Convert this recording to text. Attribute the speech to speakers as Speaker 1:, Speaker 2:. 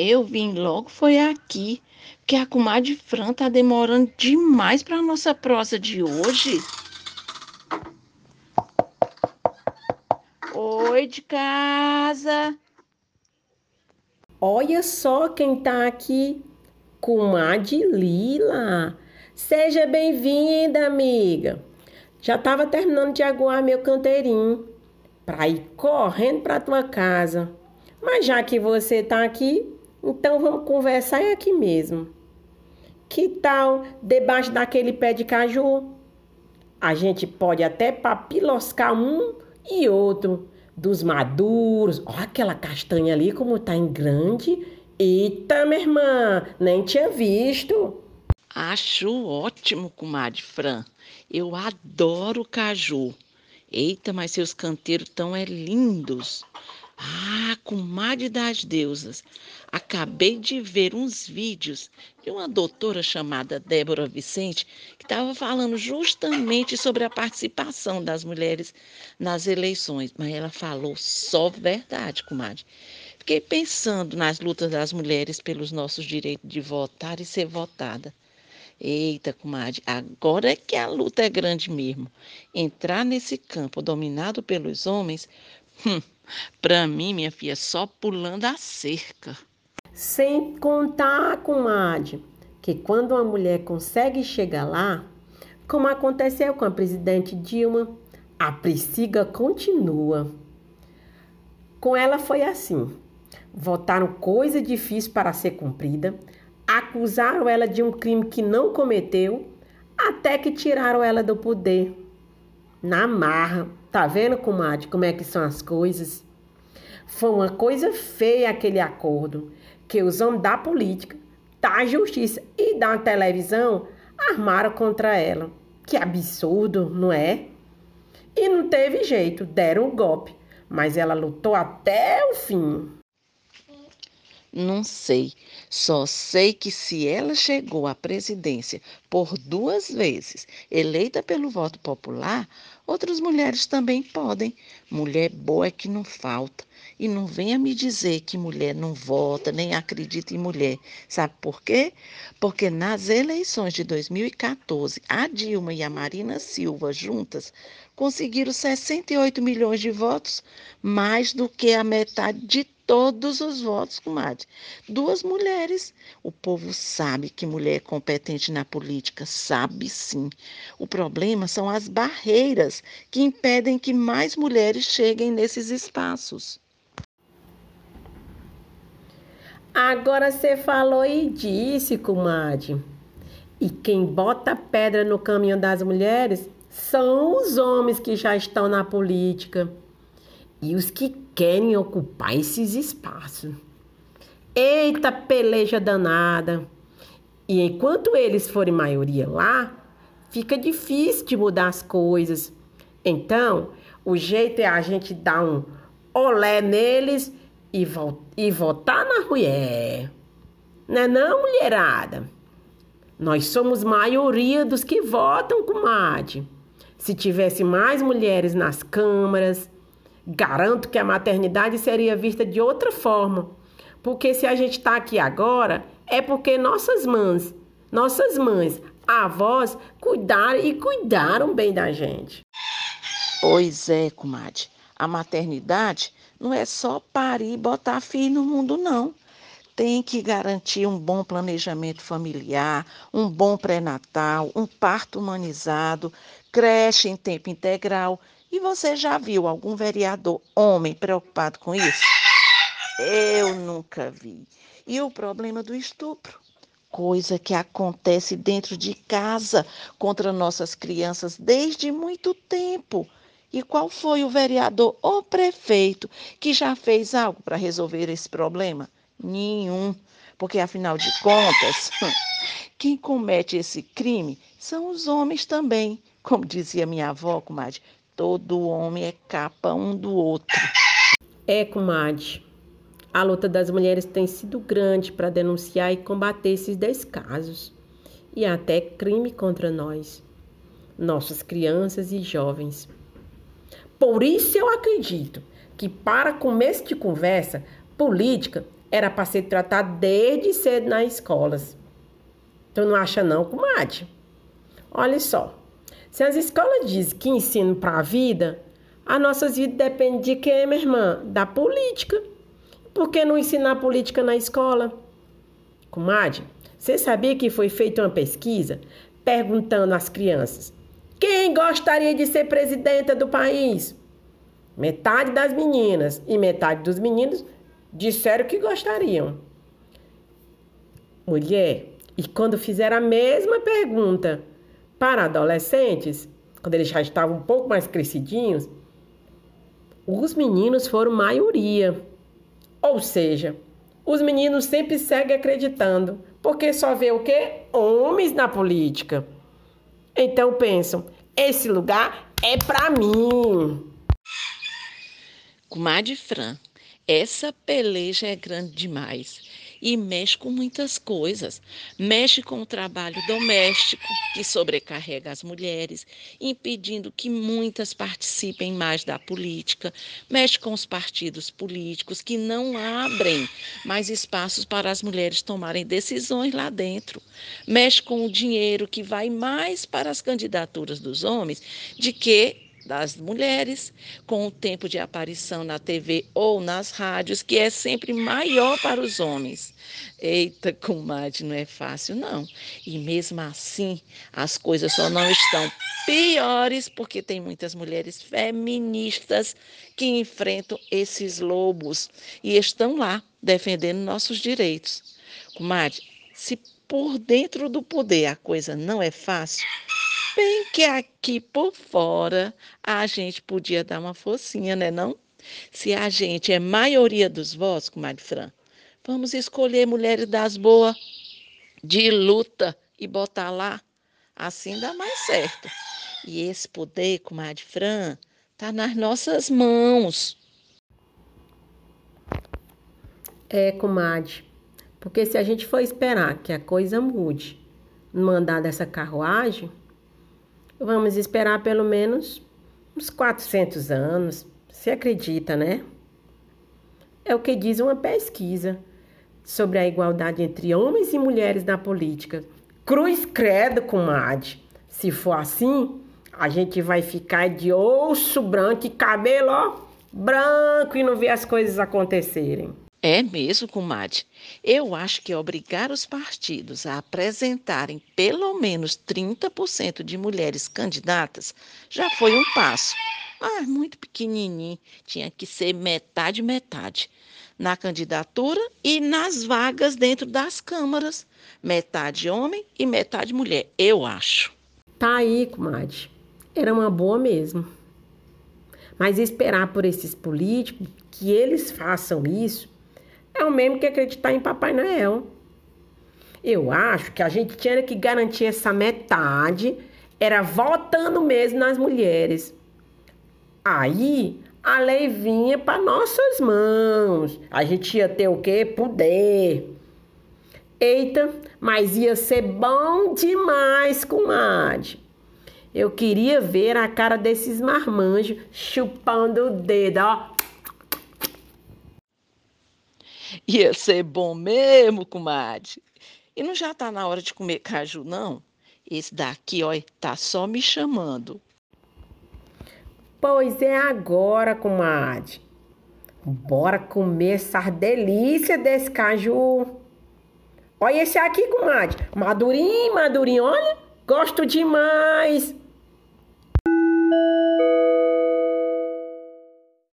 Speaker 1: Eu vim logo foi aqui, porque a comadre Fran tá demorando demais para nossa prosa de hoje. Oi, de casa.
Speaker 2: Olha só quem tá aqui, comadre Lila. Seja bem-vinda, amiga. Já estava terminando de aguar meu canteirinho para ir correndo para tua casa. Mas já que você tá aqui, então vamos conversar aqui mesmo. Que tal debaixo daquele pé de caju? A gente pode até papiloscar um e outro dos maduros. Olha aquela castanha ali como tá em grande. Eita, minha irmã, nem tinha visto.
Speaker 1: Acho ótimo, comadre Fran. Eu adoro caju. Eita, mas seus canteiros tão é lindos. Ah, comadre das deusas, acabei de ver uns vídeos de uma doutora chamada Débora Vicente que estava falando justamente sobre a participação das mulheres nas eleições, mas ela falou só verdade, comadre. Fiquei pensando nas lutas das mulheres pelos nossos direitos de votar e ser votada. Eita, comadre, agora é que a luta é grande mesmo. Entrar nesse campo dominado pelos homens, hum, para mim, minha filha, só pulando a cerca.
Speaker 2: Sem contar, comadre, que quando uma mulher consegue chegar lá, como aconteceu com a presidente Dilma, a Priscila continua. Com ela foi assim. Votaram coisa difícil para ser cumprida, acusaram ela de um crime que não cometeu, até que tiraram ela do poder. Na marra, Tá vendo, comadre, como é que são as coisas? Foi uma coisa feia aquele acordo que os homens da política, da justiça e da televisão armaram contra ela. Que absurdo, não é? E não teve jeito, deram o golpe, mas ela lutou até o fim.
Speaker 1: Não sei. Só sei que se ela chegou à presidência por duas vezes, eleita pelo voto popular, outras mulheres também podem. Mulher boa é que não falta. E não venha me dizer que mulher não vota, nem acredita em mulher. Sabe por quê? Porque nas eleições de 2014, a Dilma e a Marina Silva juntas conseguiram 68 milhões de votos, mais do que a metade de todos os votos, comadre. Duas mulheres. O povo sabe que mulher é competente na política, sabe sim. O problema são as barreiras que impedem que mais mulheres cheguem nesses espaços.
Speaker 2: Agora você falou e disse, comadre. E quem bota pedra no caminho das mulheres são os homens que já estão na política e os que querem ocupar esses espaços. Eita peleja danada! E enquanto eles forem maioria lá, fica difícil de mudar as coisas. Então, o jeito é a gente dar um olé neles e, vo e votar na mulher. Não é não, mulherada? Nós somos maioria dos que votam, comadre. Se tivesse mais mulheres nas câmaras, Garanto que a maternidade seria vista de outra forma. Porque se a gente está aqui agora, é porque nossas mães, nossas mães, avós, cuidaram e cuidaram bem da gente.
Speaker 1: Pois é, comadre. A maternidade não é só parir e botar filho no mundo, não. Tem que garantir um bom planejamento familiar, um bom pré-natal, um parto humanizado, creche em tempo integral e você já viu algum vereador homem preocupado com isso? Eu nunca vi. E o problema do estupro? Coisa que acontece dentro de casa contra nossas crianças desde muito tempo. E qual foi o vereador ou prefeito que já fez algo para resolver esse problema? Nenhum. Porque, afinal de contas, quem comete esse crime são os homens também. Como dizia minha avó, comadre, Todo homem é capa um do outro.
Speaker 2: É, comadre. A luta das mulheres tem sido grande para denunciar e combater esses descasos e até crime contra nós, nossas crianças e jovens. Por isso eu acredito que, para começo de conversa, política era para ser tratado desde cedo nas escolas. Tu não acha não, comadre? Olha só, se as escolas dizem que ensinam para a vida, as nossas vidas dependem de quê, minha irmã? Da política. Por que não ensinar política na escola? Comadre, você sabia que foi feita uma pesquisa perguntando às crianças quem gostaria de ser presidenta do país? Metade das meninas e metade dos meninos disseram que gostariam. Mulher, e quando fizeram a mesma pergunta para adolescentes, quando eles já estavam um pouco mais crescidinhos, os meninos foram maioria. Ou seja, os meninos sempre seguem acreditando, porque só vê o quê? Homens na política. Então pensam, esse lugar é para mim.
Speaker 1: Comadre Fran, essa peleja é grande demais e mexe com muitas coisas. Mexe com o trabalho doméstico, que sobrecarrega as mulheres, impedindo que muitas participem mais da política. Mexe com os partidos políticos, que não abrem mais espaços para as mulheres tomarem decisões lá dentro. Mexe com o dinheiro que vai mais para as candidaturas dos homens de que das mulheres, com o tempo de aparição na TV ou nas rádios, que é sempre maior para os homens. Eita, comadre, não é fácil, não. E mesmo assim, as coisas só não estão piores porque tem muitas mulheres feministas que enfrentam esses lobos e estão lá defendendo nossos direitos. Comadre, se por dentro do poder a coisa não é fácil, bem que aqui por fora a gente podia dar uma focinha, né não? Se a gente é maioria dos votos, comadre Fran, vamos escolher mulheres das boas de luta e botar lá. Assim dá mais certo. E esse poder, comadre Fran, tá nas nossas mãos.
Speaker 2: É, comadre. Porque se a gente for esperar que a coisa mude mandar dessa carruagem, Vamos esperar pelo menos uns 400 anos. Você acredita, né? É o que diz uma pesquisa sobre a igualdade entre homens e mulheres na política. Cruz credo, comadre. Se for assim, a gente vai ficar de osso branco e cabelo ó, branco e não ver as coisas acontecerem.
Speaker 1: É mesmo, comadre. Eu acho que obrigar os partidos a apresentarem pelo menos 30% de mulheres candidatas já foi um passo. Mas muito pequenininho, tinha que ser metade metade na candidatura e nas vagas dentro das câmaras, metade homem e metade mulher, eu acho.
Speaker 2: Tá aí, comadre. Era uma boa mesmo. Mas esperar por esses políticos que eles façam isso é o mesmo que acreditar em Papai Noel. Eu acho que a gente tinha que garantir essa metade, era votando mesmo nas mulheres. Aí a lei vinha para nossas mãos. A gente ia ter o quê? Poder. Eita, mas ia ser bom demais, comadre. Eu queria ver a cara desses marmanjos chupando o dedo, ó.
Speaker 1: Ia ser bom mesmo, comadre. E não já tá na hora de comer caju, não? Esse daqui, ó, tá só me chamando.
Speaker 2: Pois é agora, comadre. Bora comer essa delícia desse caju. Olha esse aqui, comadre. Madurinho, madurinho, olha. Gosto demais.